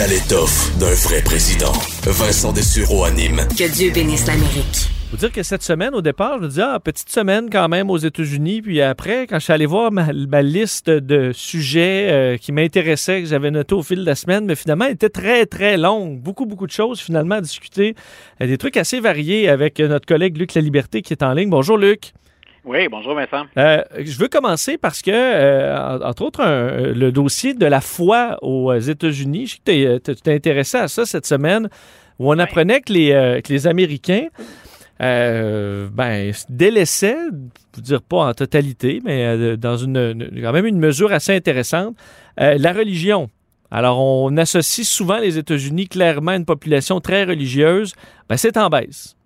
Il a l'étoffe d'un vrai président. Vincent Dessureau anime. Que Dieu bénisse l'Amérique. Faut dire que cette semaine, au départ, je me disais, ah, petite semaine quand même aux États-Unis. Puis après, quand je suis allé voir ma, liste de sujets euh, qui m'intéressaient, que j'avais noté au fil de la semaine, mais finalement, elle était très, très longue. Beaucoup, beaucoup de choses finalement à discuter. Euh, des trucs assez variés avec notre collègue Luc La Liberté qui est en ligne. Bonjour, Luc. Oui, bonjour Vincent. Euh, je veux commencer parce que, entre autres, le dossier de la foi aux États-Unis, je sais que tu t'es intéressé à ça cette semaine, où on apprenait que les, que les Américains euh, ben, délaissait, pour dire pas en totalité, mais euh, dans une, quand même une mesure assez intéressante, euh, la religion. Alors, on associe souvent les États-Unis clairement à une population très religieuse. Ben, c'est en baisse.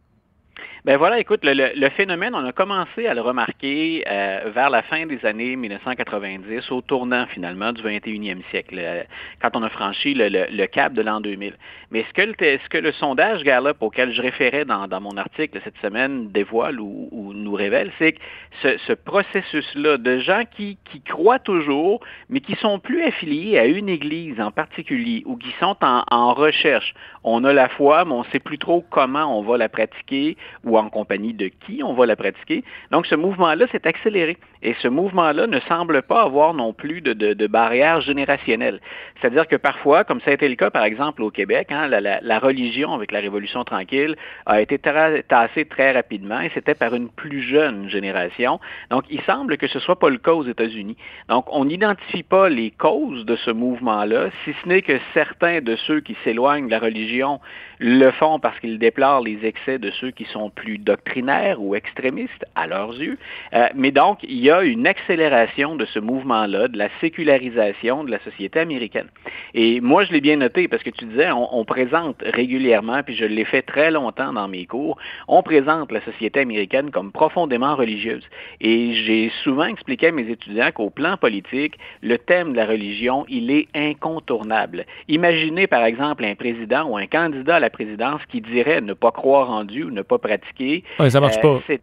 Ben voilà, écoute, le, phénomène, on a commencé à le remarquer euh, vers la fin des années 1990, au tournant finalement du 21e siècle, euh, quand on a franchi le, cap de l'an 2000. Mais ce que, le, ce que le sondage Gallup auquel je référais dans, mon article cette semaine dévoile ou, nous révèle, c'est que ce, processus-là de gens qui, qui croient toujours, mais qui sont plus affiliés à une église en particulier ou qui sont en, en recherche. On a la foi, mais on ne sait plus trop comment on va la pratiquer ou en compagnie de qui on va la pratiquer. Donc, ce mouvement-là s'est accéléré. Et ce mouvement-là ne semble pas avoir non plus de, barrière générationnelle. C'est-à-dire que parfois, comme ça a été le cas, par exemple, au Québec, hein, la, religion avec la Révolution tranquille a été tassée très rapidement et c'était par une plus jeune génération. Donc, il semble que ce soit pas le cas aux États-Unis. Donc, on n'identifie pas les causes de ce mouvement-là, si ce n'est que certains de ceux qui s'éloignent de la religion le font parce qu'ils déplorent les excès de ceux qui sont plus doctrinaires ou extrémistes à leurs yeux. Euh, mais donc, il y a une accélération de ce mouvement-là, de la sécularisation de la société américaine. Et moi, je l'ai bien noté parce que tu disais, on, présente régulièrement, puis je l'ai fait très longtemps dans mes cours, on présente la société américaine comme profondément religieuse. Et j'ai souvent expliqué à mes étudiants qu'au plan politique, le thème de la religion, il est incontournable. Imaginez par exemple un président ou un candidat à la présidence qui dirait ne pas croire en Dieu ou ne pas pratiquer. Ouais, ça marche euh, pas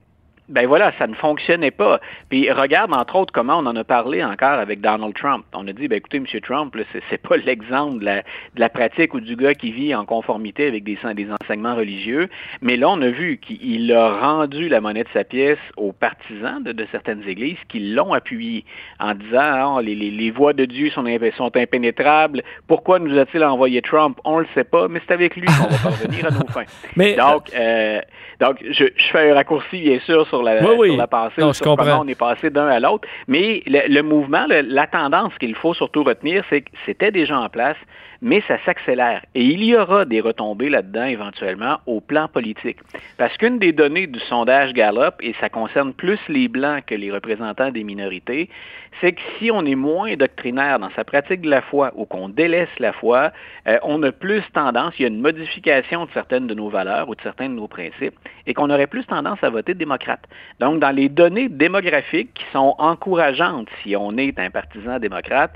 ben voilà, ça ne fonctionnait pas. Puis regarde entre autres comment on en a parlé encore avec Donald Trump. On a dit, ben écoutez, M. Trump, c'est, c'est pas l'exemple de la, pratique ou du gars qui vit en conformité avec des, des enseignements religieux. Mais là, on a vu qu'il a rendu la monnaie de sa pièce aux partisans de, certaines églises qui l'ont appuyé en disant, ah, les, les, voies de Dieu sont, sont impénétrables. Pourquoi nous a-t-il envoyé Trump? On le sait pas, mais c'est avec lui qu'on va parvenir à nos fins. Mais, donc, euh, donc je, je fais un raccourci, bien sûr, sur la, oui, la pensée, sur comment on est passé d'un à l'autre. Mais le, mouvement, la tendance qu'il faut surtout retenir, c'est que c'était déjà en place mais ça s'accélère. Et il y aura des retombées là-dedans éventuellement au plan politique. Parce qu'une des données du sondage Gallup, et ça concerne plus les Blancs que les représentants des minorités, c'est que si on est moins doctrinaire dans sa pratique de la foi ou qu'on délaisse la foi, euh, on a plus tendance, il y a une modification de certaines de nos valeurs ou de certains de nos principes, et qu'on aurait plus tendance à voter démocrate. Donc, dans les données démographiques qui sont encourageantes si on est un partisan démocrate,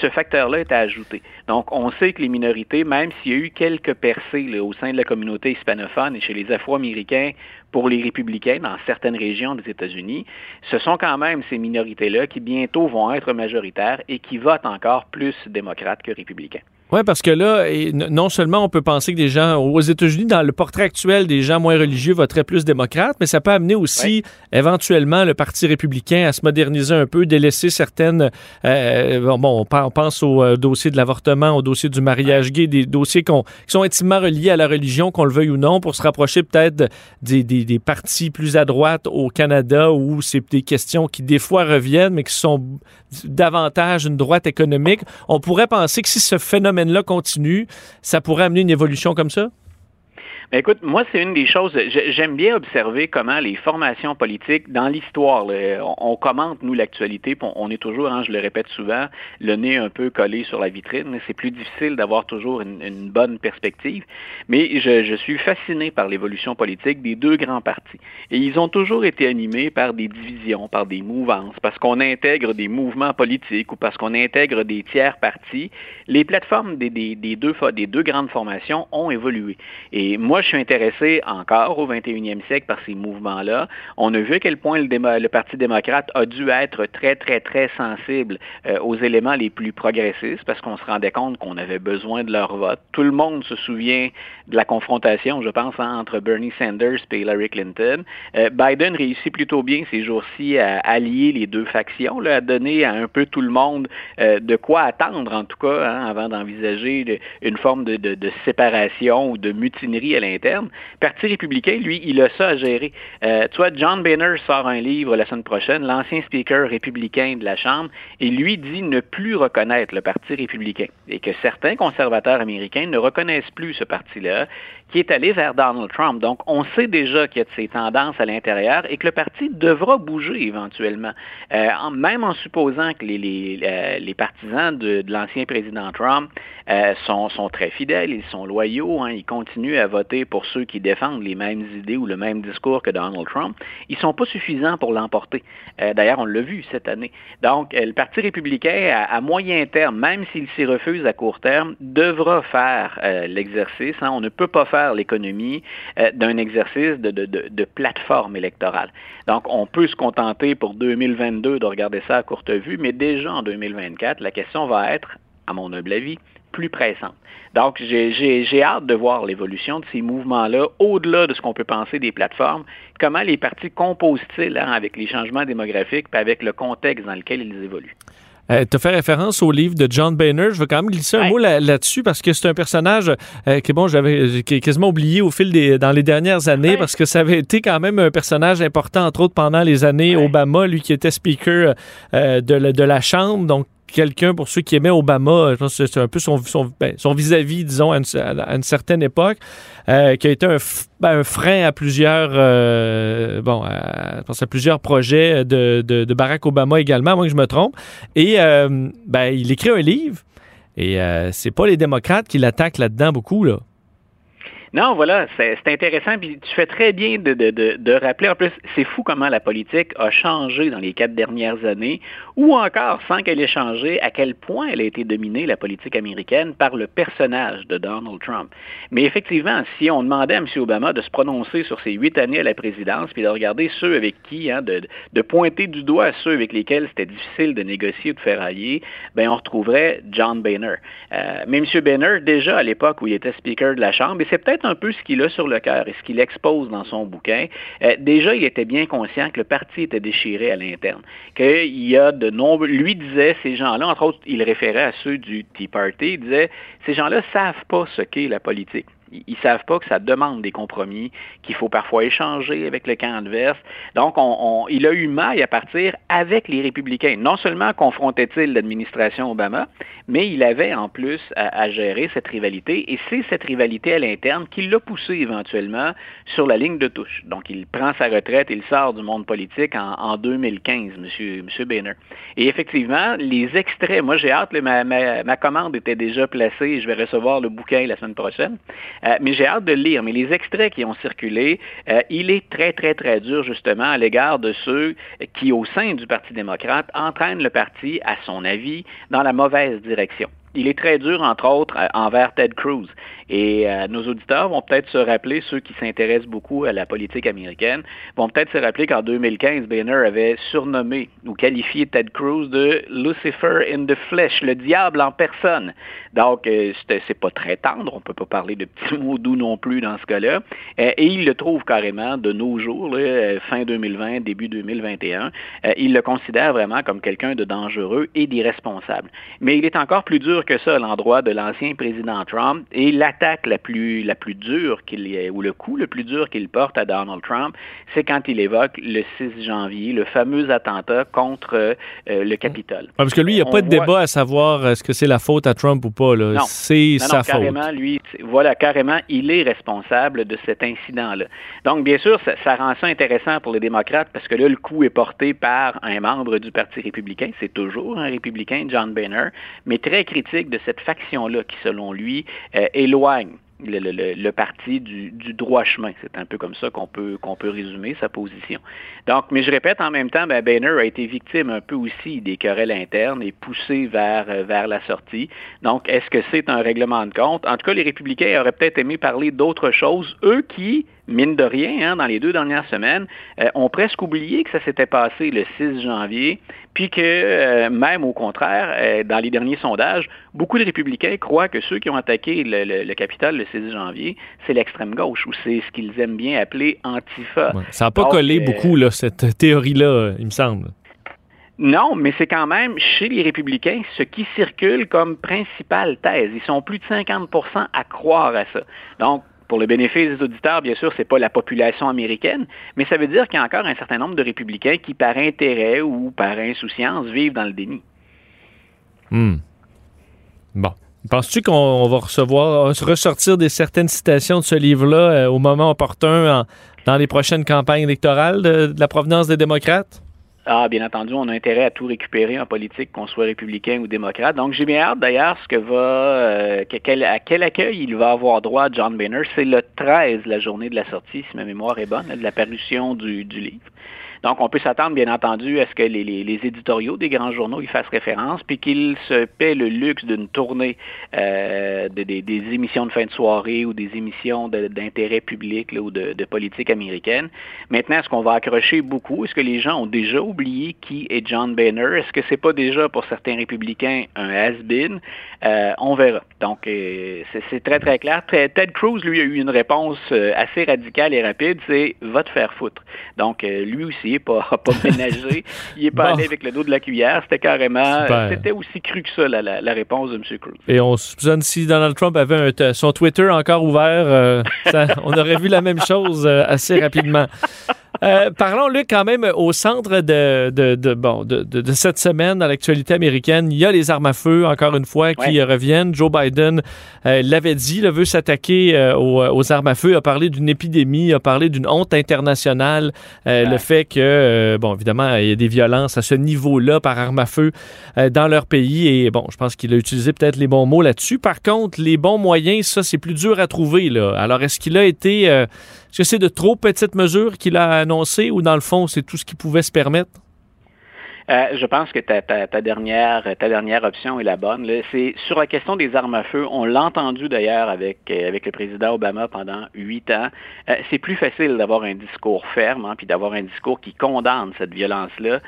ce facteur-là est à ajouter. Donc, on sait que les minorités, même s'il y a eu quelques percées au sein de la communauté hispanophone et chez les Afro-Américains pour les républicains dans certaines régions des États-Unis, ce sont quand même ces minorités-là qui bientôt vont être majoritaires et qui votent encore plus démocrates que républicains. Oui, parce que là, non seulement on peut penser que des gens aux États-Unis, dans le portrait actuel, des gens moins religieux voteraient plus démocrates, mais ça peut amener aussi éventuellement le Parti républicain à se moderniser un peu, délaisser certaines... Euh, bon, on pense au euh, dossier de l'avortement, au dossier du mariage gay, des dossiers qui sont intimement reliés à la religion, qu'on le veuille ou non, pour se rapprocher peut-être des, des, des, partis plus à droite au Canada, où c'est des questions qui des fois reviennent, mais qui sont davantage une droite économique. On pourrait penser que si ce phénomène là continue, ça pourrait amener une évolution comme ça? Écoute, moi, c'est une des choses, j'aime bien observer comment les formations politiques dans l'histoire, on, commente, nous, l'actualité, on est toujours, hein, je le répète souvent, le nez un peu collé sur la vitrine. C'est plus difficile d'avoir toujours une, bonne perspective. Mais je, je suis fasciné par l'évolution politique des deux grands partis. Et ils ont toujours été animés par des divisions, par des mouvances, parce qu'on intègre des mouvements politiques ou parce qu'on intègre des tiers partis. Les plateformes des, des, des, deux, des deux grandes formations ont évolué. Et moi, je suis intéressé encore au 21e siècle par ces mouvements-là. On a vu à quel point le, Parti démocrate a dû être très, très, très sensible euh, aux éléments les plus progressistes parce qu'on se rendait compte qu'on avait besoin de leur vote. Tout le monde se souvient de la confrontation, je pense, hein, entre Bernie Sanders et Hillary Clinton. Euh, Biden réussit plutôt bien ces jours-ci à allier les deux factions, à donner à un peu tout le monde euh, de quoi attendre, en tout cas, hein, avant d'envisager une forme de, de, séparation ou de mutinerie à interne. Parti républicain, lui, il a ça à gérer. Euh, tu vois, John Boehner sort un livre la semaine prochaine, l'ancien speaker républicain de la Chambre, et lui dit ne plus reconnaître le Parti républicain et que certains conservateurs américains ne reconnaissent plus ce parti-là, qui est allé vers Donald Trump. Donc, on sait déjà qu'il y a de ces tendances à l'intérieur et que le parti devra bouger éventuellement. Euh, même en supposant que les, euh, partisans de, l'ancien président Trump euh, sont, sont, très fidèles, ils sont loyaux, hein, ils continuent à voter pour ceux qui défendent les mêmes idées ou le même discours que Donald Trump, ils ne sont pas suffisants pour l'emporter. D'ailleurs, on l'a vu cette année. Donc, le Parti républicain, à, moyen terme, même s'il s'y refuse à court terme, devra faire l'exercice. Hein. On ne peut pas faire l'économie euh, d'un exercice de, plateforme électorale. Donc, on peut se contenter pour 2022 de regarder ça à courte vue, mais déjà en 2024, la question va être, à mon humble avis, plus pressante. Donc, j'ai hâte de voir l'évolution de ces mouvements-là, au-delà de ce qu'on peut penser des plateformes. Comment les partis composent-ils hein, avec les changements démographiques et avec le contexte dans lequel ils évoluent? Euh, tu as fait référence au livre de John Boehner. Je veux quand même glisser un mot là-dessus parce que c'est un personnage euh, que bon, j'avais quasiment oublié au fil des dans les dernières années parce que ça avait été quand même un personnage important entre autres pendant les années Obama, lui qui était speaker euh, de, de la Chambre, donc quelqu'un, pour ceux qui aimaient Obama, je pense que c'est un peu son, son, ben, vis-à-vis, disons, à une, certaine époque, euh, qui a été un, ben, frein à plusieurs, euh, bon, à, à plusieurs projets de, de, Barack Obama également, moi que je me trompe. Et euh, ben, il écrit un livre, et c'est pas les démocrates qui l'attaquent là-dedans beaucoup, là. Non, voilà, c'est intéressant. Puis tu fais très bien de, de, de, de rappeler. En plus, c'est fou comment la politique a changé dans les quatre dernières années, ou encore, sans qu'elle ait changé, à quel point elle a été dominée, la politique américaine, par le personnage de Donald Trump. Mais effectivement, si on demandait à M. Obama de se prononcer sur ses huit années à la présidence, puis de regarder ceux avec qui, hein, de, de pointer du doigt ceux avec lesquels c'était difficile de négocier ou de faire allier, ben on retrouverait John Boehner. Euh, mais M. Boehner, déjà à l'époque où il était speaker de la Chambre, et c'est peut-être un peu ce qu'il a sur le cœur et ce qu'il expose dans son bouquin. Euh, déjà, il était bien conscient que le parti était déchiré à l'interne, qu'il y a de nombreux... Lui disait, ces gens-là, entre autres, il référait à ceux du Tea Party, il disait, ces gens-là savent pas ce qu'est la politique. Ils savent pas que ça demande des compromis, qu'il faut parfois échanger avec le camp adverse. Donc, on, il a eu maille à partir avec les républicains. Non seulement confrontait-il l'administration Obama, mais il avait en plus à, gérer cette rivalité. Et c'est cette rivalité à l'interne qui l'a poussé éventuellement sur la ligne de touche. Donc, il prend sa retraite, il sort du monde politique en, 2015, M. Monsieur, Boehner. Et effectivement, les extraits, moi j'ai hâte, ma, ma, ma, commande était déjà placée, je vais recevoir le bouquin la semaine prochaine. Euh, mais j'ai hâte de le lire. Mais les extraits qui ont circulé, euh, il est très, très, très dur justement à l'égard de ceux qui, au sein du Parti démocrate, entraînent le parti, à son avis, dans la mauvaise direction il est très dur, entre autres, euh, envers Ted Cruz. Et euh, nos auditeurs vont peut-être se rappeler, ceux qui s'intéressent beaucoup à la politique américaine, vont peut-être se rappeler qu'en 2015, Boehner avait surnommé ou qualifié Ted Cruz de Lucifer in the flesh, le diable en personne. Donc, euh, c'est pas très tendre, on peut pas parler de petits mots doux non plus dans ce cas-là. et il le trouve carrément de nos jours, fin 2020, début 2021. il le considère vraiment comme quelqu'un de dangereux et d'irresponsable. Mais il est encore plus dur que ça à l'endroit de l'ancien président Trump. Et l'attaque la plus, la plus dure qu'il ou le coup le plus dur qu'il porte à Donald Trump, c'est quand il évoque le 6 janvier, le fameux attentat contre euh, le Capitole. parce que lui, il n'y a pas de débat à savoir est-ce que c'est la faute à Trump ou pas. C'est sa faute. Carrément, lui, voilà, carrément, il est responsable de cet incident-là. Donc, bien sûr, ça, ça rend ça intéressant pour les démocrates parce que là, le coup est porté par un membre du Parti républicain. C'est toujours un républicain, John Boehner, mais très critique de cette faction-là qui, selon lui, euh, éloigne le, parti du, droit chemin. C'est un peu comme ça qu'on peut, peut résumer sa position. Donc, mais je répète, en même temps, ben, Boehner a été victime un peu aussi des querelles internes et poussé vers, euh, vers la sortie. Donc, est-ce que c'est un règlement de compte? En tout cas, les républicains auraient peut-être aimé parler d'autre chose, eux qui, mine de rien, hein, dans les deux dernières semaines, euh, ont presque oublié que ça s'était passé le 6 janvier, puis que euh, même au contraire, euh, dans les derniers sondages, beaucoup de républicains croient que ceux qui ont attaqué le, le, Capitole le 6 janvier, c'est l'extrême gauche, ou c'est ce qu'ils aiment bien appeler Antifa. ça n'a pas collé beaucoup, là, cette théorie-là, il me semble. Non, mais c'est quand même chez les républicains ce qui circule comme principale thèse. Ils sont plus de 50% à croire à ça. Donc, pour le bénéfice des auditeurs, bien sûr, ce n'est pas la population américaine, mais ça veut dire qu'il y a encore un certain nombre de républicains qui, par intérêt ou par insouciance, vivent dans le déni. Hmm. Bon. Penses-tu qu'on va recevoir, ressortir des certaines citations de ce livre-là euh, au moment opportun dans les prochaines campagnes électorales de la provenance des démocrates? Ah, bien entendu, on a intérêt à tout récupérer en politique, qu'on soit républicain ou démocrate. Donc, j'ai bien hâte d'ailleurs ce que va, euh, à quel accueil il va avoir droit John Boehner. C'est le 13, la journée de la sortie, si ma mémoire est bonne, de la parution du, du livre. Donc, on peut s'attendre, bien entendu, à ce que les, éditoriaux des grands journaux y fassent référence, puis qu'ils se paient le luxe d'une tournée euh, de, des, émissions de fin de soirée ou des émissions d'intérêt public ou de, politique américaine. Maintenant, est-ce qu'on va accrocher beaucoup? Est-ce que les gens ont déjà oublié qui est John Boehner? Est-ce que c'est pas déjà pour certains républicains un has-been? Euh, on verra. Donc, euh, c'est très, très clair. Ted Cruz, lui, a eu une réponse assez radicale et rapide, c'est « va te faire foutre ». Donc, lui aussi, pas, pas ménagé, il n'est pas allé avec le dos de la cuillère, c'était carrément, c'était aussi cru que ça, la, réponse de M. Cruz. Et on soupçonne si Donald Trump avait son Twitter encore ouvert, on aurait vu la même chose assez rapidement. Euh, parlons, Luc, quand même, au centre de, de, bon, de, de, cette semaine dans l'actualité américaine, il y a les armes à feu, encore une fois, qui reviennent. Joe Biden euh, l'avait dit, il veut s'attaquer euh, aux, armes à feu, a parlé d'une épidémie, a parlé d'une honte internationale, le fait que, bon, évidemment, il y a des violences à ce niveau-là par armes à feu dans leur pays. Et bon, je pense qu'il a utilisé peut-être les bons mots là-dessus. Par contre, les bons moyens, ça, c'est plus dur à trouver. Là. Alors, est-ce qu'il a été est-ce que c'est de trop petites mesures qu'il a ou dans le fond, c'est tout ce qu'il pouvait se permettre? Euh, je pense que ta, ta, dernière, ta dernière option est la bonne. C'est sur la question des armes à feu. On l'a entendu d'ailleurs avec, euh, avec le président Obama pendant huit ans. Euh, c'est plus facile d'avoir un discours ferme, hein, puis d'avoir un discours qui condamne cette violence-là,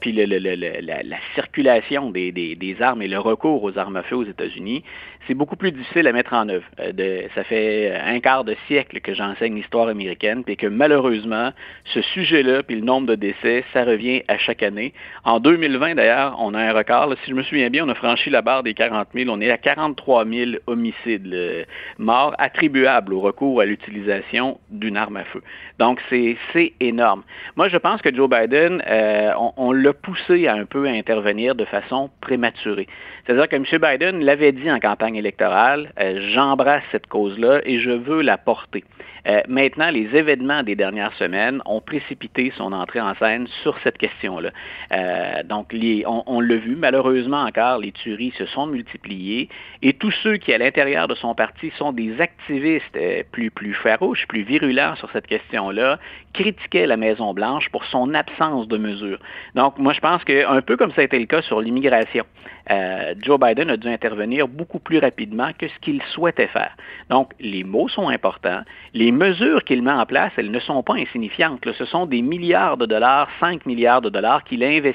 puis le, le, la, la, circulation des, des, des, armes et le recours aux armes à feu aux États-Unis c'est beaucoup plus difficile à mettre en œuvre. Euh, de, ça fait un quart de siècle que j'enseigne l'histoire américaine, puis que malheureusement, ce sujet-là, puis le nombre de décès, ça revient à chaque année. En 2020, d'ailleurs, on a un record. si je me souviens bien, on a franchi la barre des 40 000. On est à 43 000 homicides morts attribuables au recours à l'utilisation d'une arme à feu. Donc, c'est énorme. Moi, je pense que Joe Biden, euh, on, l'a poussé à un peu à intervenir de façon prématurée. C'est-à-dire que M. Biden l'avait dit en campagne électorale, euh, j'embrasse cette cause-là et je veux la porter. Euh, maintenant, les événements des dernières semaines ont précipité son entrée en scène sur cette question-là. Euh, donc, on, l'a vu, malheureusement encore, les tueries se sont multipliées et tous ceux qui, à l'intérieur de son parti, sont des activistes plus, plus farouches, plus virulents sur cette question-là, critiquaient la Maison-Blanche pour son absence de mesures. Donc, moi, je pense qu'un peu comme ça a été le cas sur l'immigration, euh, Joe Biden a dû intervenir beaucoup plus rapidement que ce qu'il souhaitait faire. Donc, les mots sont importants. Les mesures qu'il met en place, elles ne sont pas insignifiantes. Ce sont des milliards de dollars, 5 milliards de dollars qu'il investit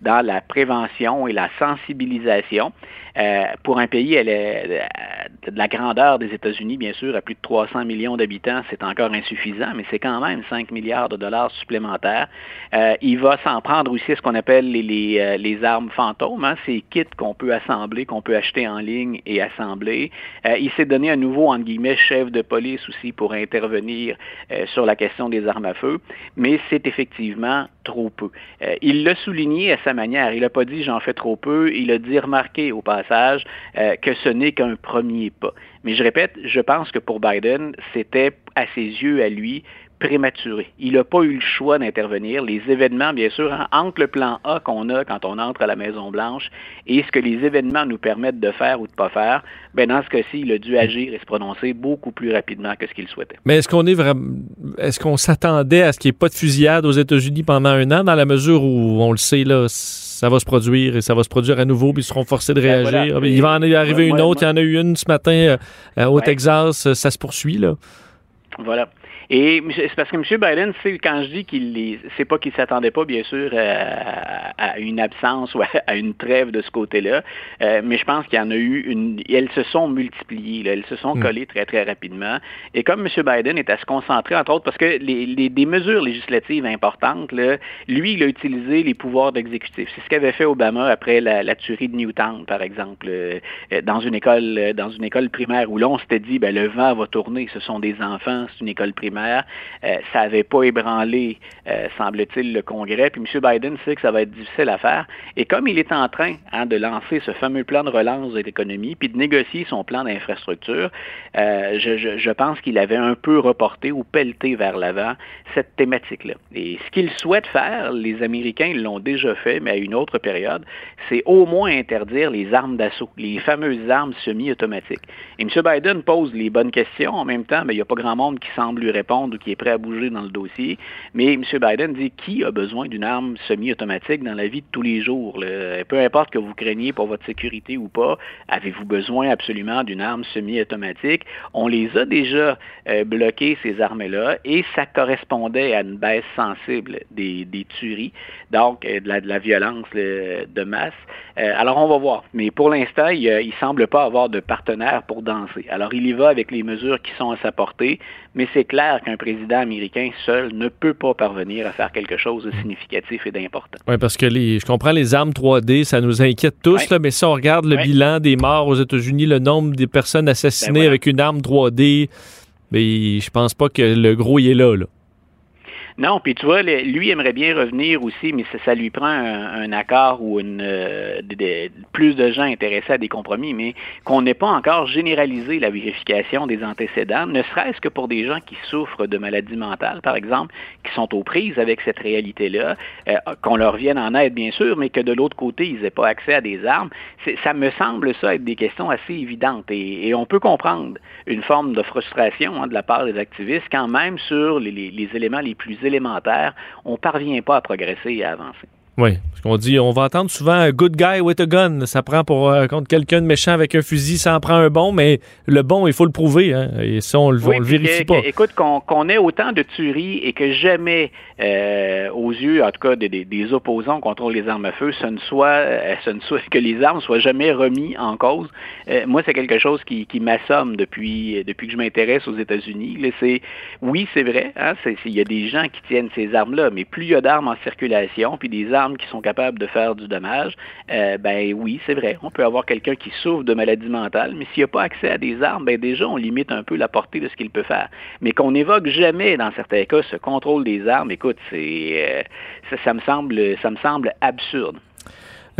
dans la prévention et la sensibilisation. Euh, pour un pays euh, de la grandeur des États-Unis, bien sûr, à plus de 300 millions d'habitants, c'est encore insuffisant, mais c'est quand même 5 milliards de dollars supplémentaires. Euh, il va s'en prendre aussi à ce qu'on appelle les, armes fantômes, hein, ces kits qu'on peut assembler, qu'on peut acheter en ligne et assembler. il s'est donné à nouveau, entre guillemets, chef de police aussi pour intervenir sur la question des armes à feu, mais c'est effectivement trop peu. il l'a souligné à sa manière. Il n'a pas dit j'en fais trop peu, il a dit remarquer au passage euh, que ce n'est qu'un premier pas. Mais je répète, je pense que pour Biden, c'était à ses yeux, à lui, prématuré. Il n'a pas eu le choix d'intervenir. Les événements, bien sûr, hein, entre le plan A qu'on a quand on entre à la Maison-Blanche et ce que les événements nous permettent de faire ou de ne pas faire, ben dans ce cas-ci, il a dû agir et se prononcer beaucoup plus rapidement que ce qu'il souhaitait. Mais est-ce qu'on est vraiment, est-ce qu'on s'attendait à ce qu'il n'y ait pas de fusillade aux États-Unis pendant un an, dans la mesure où on le sait là, ça va se produire et ça va se produire à nouveau, puis ils seront forcés de ben, réagir? Il va en arriver une autre. Il y en a eu une ce matin euh, au Texas. Ça se poursuit là. Voilà. Et c'est parce que M. Biden, quand je dis qu'il c'est pas qu'il s'attendait pas, bien sûr, à, une absence ou à, une trêve de ce côté-là, euh, mais je pense qu'il y en a eu une. Elles se sont multipliées, elles se sont hmm. collées très, très rapidement. Et comme M. Biden est à se concentrer, entre autres, parce que les, les des mesures législatives importantes, là, lui, il a utilisé les pouvoirs d'exécutif. C'est ce qu'avait fait Obama après la, tuerie de Newtown, par exemple, euh, dans une école, dans une école primaire où l'on s'était dit, ben, le vent va tourner, ce sont des enfants, c'est une école primaire euh, ça n'avait pas ébranlé, euh, semble-t-il, le Congrès. Puis M. Biden sait que ça va être difficile à faire. Et comme il est en train hein, de lancer ce fameux plan de relance de l'économie, puis de négocier son plan d'infrastructure, euh, je, pense qu'il avait un peu reporté ou pelleté vers l'avant cette thématique-là. Et ce qu'il souhaite faire, les Américains l'ont déjà fait, mais à une autre période, c'est au moins interdire les armes d'assaut, les fameuses armes semi-automatiques. Et M. Biden pose les bonnes questions. En même temps, mais il n'y a pas grand monde qui semble lui répondre ou qui est prêt à bouger dans le dossier. Mais M. Biden dit qui a besoin d'une arme semi-automatique dans la vie de tous les jours? Peu importe que vous craigniez pour votre sécurité ou pas, avez-vous besoin absolument d'une arme semi-automatique? On les a déjà euh, bloquées, ces armes-là, et ça correspondait à une baisse sensible des, tueries, donc euh, de, la, violence de masse. Euh, alors on va voir. Mais pour l'instant, il ne semble pas avoir de partenaire pour danser. Alors il y va avec les mesures qui sont à sa portée, mais c'est clair qu'un président américain seul ne peut pas parvenir à faire quelque chose de significatif et d'important. Oui, parce que les, je comprends les armes 3D, ça nous inquiète tous, là, mais si on regarde le bilan des morts aux États-Unis, le nombre des personnes assassinées ben avec une arme 3D, mais je pense pas que le gros y est là. là. Non, puis tu vois, lui aimerait bien revenir aussi, mais ça, lui prend un, accord ou euh, plus de gens intéressés à des compromis, mais qu'on n'ait pas encore généralisé la vérification des antécédents, ne serait-ce que pour des gens qui souffrent de maladies mentales, par exemple, qui sont aux prises avec cette réalité-là, euh, qu'on leur vienne en aide, bien sûr, mais que de l'autre côté, ils n'aient pas accès à des armes. Ça me semble ça être des questions assez évidentes et, on peut comprendre une forme de frustration hein, de la part des activistes quand même sur les éléments les plus élémentaire, on ne parvient pas à progresser et à avancer. Oui, parce qu'on dit, on va entendre souvent un good guy with a gun. Ça prend pour euh, contre quelqu'un de méchant avec un fusil, ça en prend un bon, mais le bon, il faut le prouver. Hein, et ça, on, le, le vérifie pas. écoute, qu'on ait autant de tueries et que jamais, euh, aux yeux, en tout cas, des, des, opposants contre les armes à feu, ce ne soit, euh, ce ne soit que les armes soient jamais remis en cause. moi, c'est quelque chose qui, qui m'assomme depuis, depuis que je m'intéresse aux États-Unis. C'est, oui, c'est vrai. Hein, il y a des gens qui tiennent ces armes-là, mais plus il y a d'armes en circulation, puis des armes qui sont capables de faire du dommage, euh, ben oui, c'est vrai. On peut avoir quelqu'un qui souffre de maladie mentale, mais s'il n'a pas accès à des armes, ben déjà, on limite un peu la portée de ce qu'il peut faire. Mais qu'on n'évoque jamais, dans certains cas, ce contrôle des armes, écoute, c'est, euh, ça me semble, ça me semble absurde.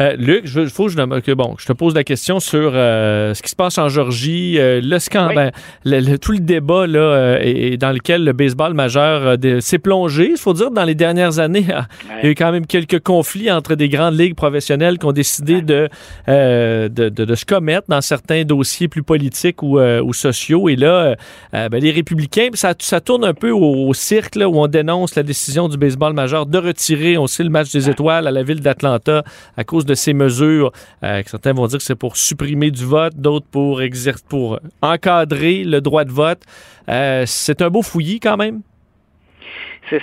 Euh, Luc, il faut que, bon, je te pose la question sur euh, ce qui se passe en Georgie, euh, le scandale, ben, tout le débat là, et, dans lequel le baseball majeur s'est plongé. Il faut dire, dans les dernières années, il y a eu quand même quelques conflits entre des grandes ligues professionnelles qui ont décidé de, de, de, se commettre dans certains dossiers plus politiques ou, ou sociaux. Et là, ben, les républicains, ça, ça tourne un peu au, cirque où on dénonce la décision du baseball majeur de retirer, on sait, le match des étoiles à la ville d'Atlanta à cause de ces mesures. Euh, certains vont dire que c'est pour supprimer du vote, d'autres pour, pour encadrer le droit de vote. Euh, c'est un beau fouillis quand même.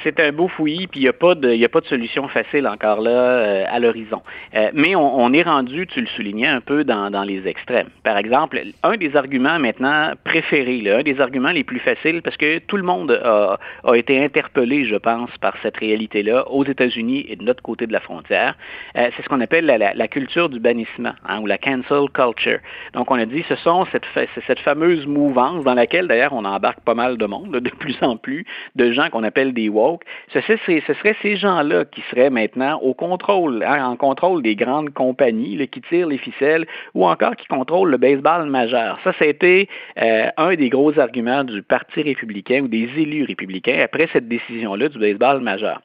C'est un beau fouillis, puis il n'y a, pas de, a pas de solution facile encore là euh, à l'horizon. Euh, mais on, est rendu, tu le soulignais un peu, dans, les extrêmes. Par exemple, un des arguments maintenant préférés, un des arguments les plus faciles, parce que tout le monde a, été interpellé, je pense, par cette réalité-là, aux États-Unis et de notre côté de la frontière, euh, c'est ce qu'on appelle la, la, culture du bannissement, hein, ou la cancel culture. Donc, on a dit, ce sont cette, cette fameuse mouvance dans laquelle, d'ailleurs, on embarque pas mal de monde, de plus en plus, de gens qu'on appelle des Ce, serait ces gens-là qui seraient maintenant au contrôle, hein, en contrôle des grandes compagnies qui tirent les ficelles ou encore qui contrôlent le baseball majeur. Ça, c'était euh, un des gros arguments du Parti républicain ou des élus républicains après cette décision-là du baseball majeur.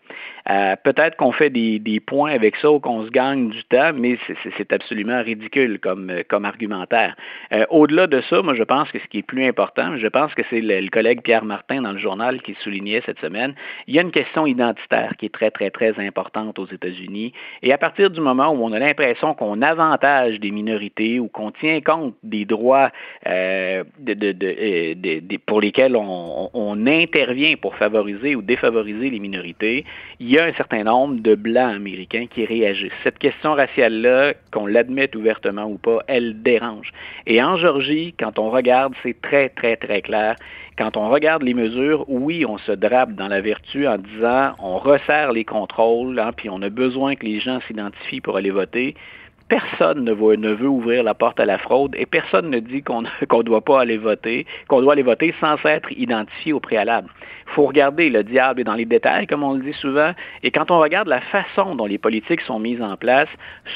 Euh, peut-être qu'on fait des, points avec ça ou qu'on se gagne du temps, mais c'est absolument ridicule comme, euh, argumentaire. Euh, au-delà de ça, moi, je pense que ce qui est plus important, je pense que c'est le, collègue Pierre Martin dans le journal qui soulignait cette semaine, il y a une question identitaire qui est très, très, très importante aux États-Unis. Et à partir du moment où on a l'impression qu'on avantage des minorités ou qu'on tient compte des droits de, pour lesquels on, on intervient pour favoriser ou défavoriser les minorités, il y a un certain nombre de Blancs américains qui réagissent. Cette question raciale-là, qu'on l'admette ouvertement ou pas, elle dérange. Et en Georgie, quand on regarde, c'est très, très, très clair. Quand on regarde les mesures, oui, on se drape dans la vertu en disant on resserre les contrôles, hein, puis on a besoin que les gens s'identifient pour aller voter personne ne veut, ne veut, ouvrir la porte à la fraude et personne ne dit qu'on ne doit pas aller voter, qu'on doit aller voter sans être identifié au préalable. Il faut regarder le diable est dans les détails, comme on le dit souvent, et quand on regarde la façon dont les politiques sont mises en place,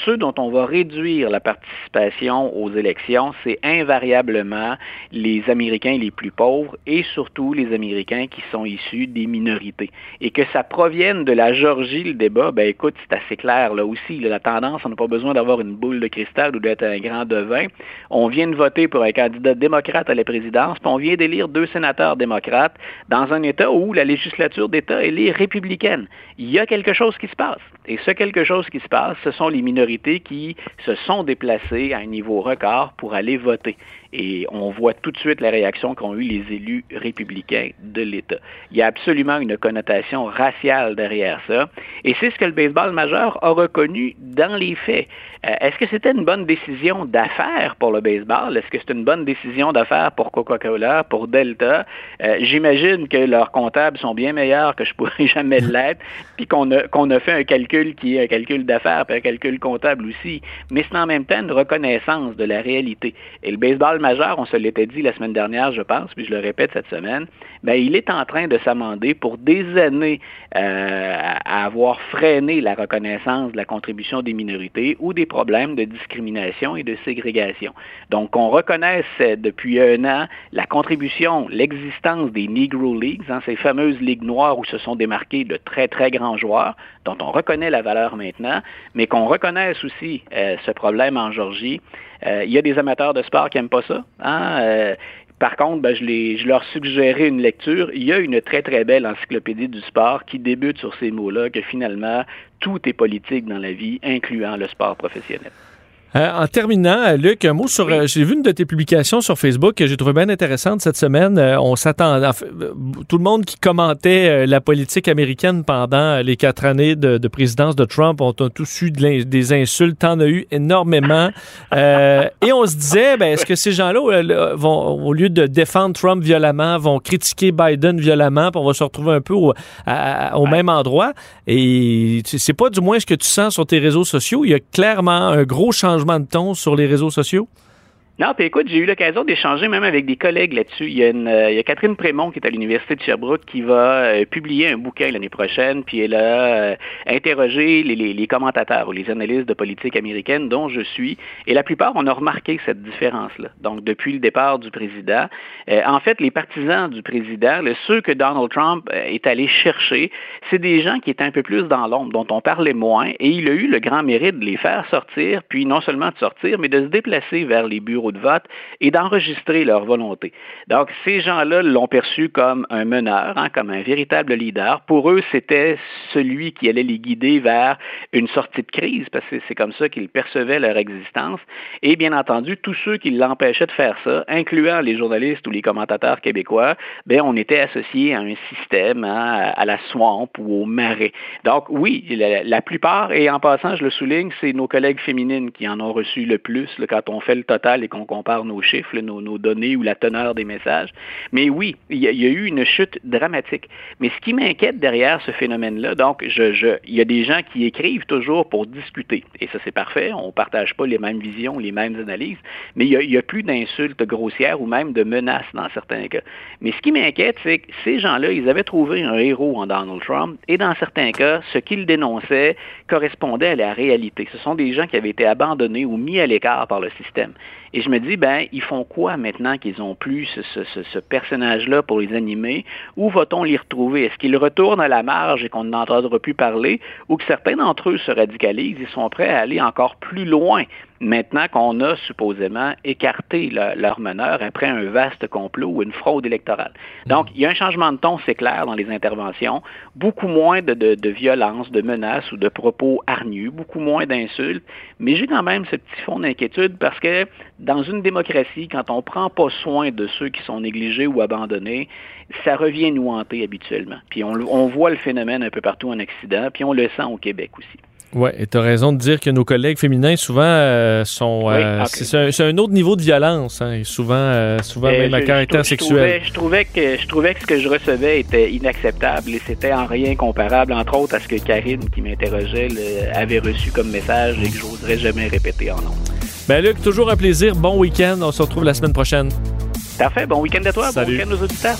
ceux dont on va réduire la participation aux élections, c'est invariablement les Américains les plus pauvres et surtout les Américains qui sont issus des minorités. Et que ça provienne de la Georgie, le débat, ben écoute, c'est assez clair là aussi. la tendance, on n'a pas besoin d'avoir une boule de cristal ou d'être un grand devin. On vient de voter pour un candidat démocrate à la présidence, puis on vient d'élire deux sénateurs démocrates dans un État où la législature d'État, est républicaine. Il y a quelque chose qui se passe. Et ce quelque chose qui se passe, ce sont les minorités qui se sont déplacées à un niveau record pour aller voter. Et on voit tout de suite la réaction qu'ont eu les élus républicains de l'État. Il y a absolument une connotation raciale derrière ça. Et c'est ce que le baseball majeur a reconnu dans les faits. Euh, est-ce que c'était une bonne décision d'affaires pour le baseball? Est-ce que c'est une bonne décision d'affaires pour Coca-Cola, pour Delta? Euh, j'imagine que comptables sont bien meilleurs que je pourrais jamais l'être, puis qu'on a, qu'on a fait un calcul qui est un calcul d'affaires, puis un calcul comptable aussi. Mais c'est en même temps une reconnaissance de la réalité. Et le baseball majeur, on se l'était dit la semaine dernière, je pense, puis je le répète cette semaine, ben, il est en train de s'amender pour des années euh, à avoir freiné la reconnaissance de la contribution des minorités ou des problèmes de discrimination et de ségrégation. Donc, on reconnaisse depuis un an la contribution, l'existence des Negro Leagues, hein, ces fameuses ligues noires où se sont démarqués de très, très grands joueurs, dont on reconnaît la valeur maintenant, mais qu'on reconnaisse aussi euh, ce problème en Georgie. Euh, il y a des amateurs de sport qui n'aiment pas ça. Hein? Euh, par contre, ben, je, je, leur suggérais une lecture. Il y a une très, très belle encyclopédie du sport qui débute sur ces mots-là, que finalement, tout est politique dans la vie, incluant le sport professionnel. Euh, en terminant, Luc, un mot sur. Euh, j'ai vu une de tes publications sur Facebook que j'ai trouvé bien intéressante cette semaine. Euh, on s'attend. tout le monde qui commentait la politique américaine pendant les quatre années de, présidence de Trump ont, tous eu des insultes. T'en as eu énormément. et on se disait, ben, est-ce que ces gens-là vont, au lieu de défendre Trump violemment, vont critiquer Biden violemment, puis on va se retrouver un peu au, au même endroit? Et c'est pas du moins ce que tu sens sur tes réseaux sociaux. Il y a clairement un gros changement changement de ton sur les réseaux sociaux? Non, puis écoute, j'ai eu l'occasion d'échanger même avec des collègues là-dessus. Il y a, une, euh, il y a Catherine Prémont qui est à l'Université de Sherbrooke qui va euh, publier un bouquin l'année prochaine, puis elle a euh, interrogé les, les, les, commentateurs ou les analystes de politique américaine dont je suis, et la plupart, on a remarqué cette différence-là. Donc, depuis le départ du président, en fait, les partisans du président, ceux que Donald Trump est allé chercher, c'est des gens qui étaient un peu plus dans l'ombre, dont on parlait moins, et il a eu le grand mérite de les faire sortir, puis non seulement de sortir, mais de se déplacer vers les bureaux de vote et d'enregistrer leur volonté. Donc, ces gens-là l'ont perçu comme un meneur, hein, comme un véritable leader. Pour eux, c'était celui qui allait les guider vers une sortie de crise, parce que c'est comme ça qu'ils percevaient leur existence. Et bien entendu, tous ceux qui l'empêchaient de faire ça, incluant les journalistes ou les commentateurs québécois, ben, on était associés à un système, hein, à la swamp ou au marais. Donc, oui, la, plupart, et en passant, je le souligne, c'est nos collègues féminines qui en ont reçu le plus quand on fait le total et qu'on compare nos chiffres, nos, données ou la teneur des messages. Mais oui, il y, a, eu une chute dramatique. Mais ce qui m'inquiète derrière ce phénomène-là, donc, il y a des gens qui écrivent toujours pour discuter. Et ça, c'est parfait. On ne partage pas les mêmes visions, les mêmes analyses. Mais il n'y a, plus d'insultes grossières ou même de menaces dans certains cas. Mais ce qui m'inquiète, c'est que ces gens-là, ils avaient trouvé un héros en Donald Trump. Et dans certains cas, ce qu'ils dénonçaient correspondait à la réalité. Ce sont des gens qui avaient été abandonnés ou mis à l'écart par le système. Et je me dis, ben, ils font quoi maintenant qu'ils ont plus ce, personnage-là pour les animer? Où va-t-on les retrouver? Est-ce qu'ils retournent à la marge et qu'on n'entendra plus parler? Ou que certains d'entre eux se radicalisent et sont prêts à aller encore plus loin? Maintenant qu'on a supposément écarté leur meneur après un vaste complot ou une fraude électorale. Donc, il y a un changement de ton, c'est clair, dans les interventions, beaucoup moins de, de violence, de menaces ou de propos hargneux, beaucoup moins d'insultes, mais j'ai quand même ce petit fond d'inquiétude parce que dans une démocratie, quand on ne prend pas soin de ceux qui sont négligés ou abandonnés, ça revient nous hanter habituellement. Puis on, on voit le phénomène un peu partout en Occident, puis on le sent au Québec aussi. Oui, et tu as raison de dire que nos collègues féminins, souvent, euh, sont. Euh, c'est un, autre niveau de violence, hein, et souvent, euh, souvent même à caractère sexuel. Je trouvais, que, je trouvais que ce que je recevais était inacceptable et c'était en rien comparable, entre autres, à ce que Karine, qui m'interrogeait, avait reçu comme message et que j'oserais jamais répéter en nom. Ben, Luc, toujours un plaisir. Bon week-end. On se retrouve la semaine prochaine. Parfait. Bon week-end à toi. Salut. Bon week-end aux auditeurs.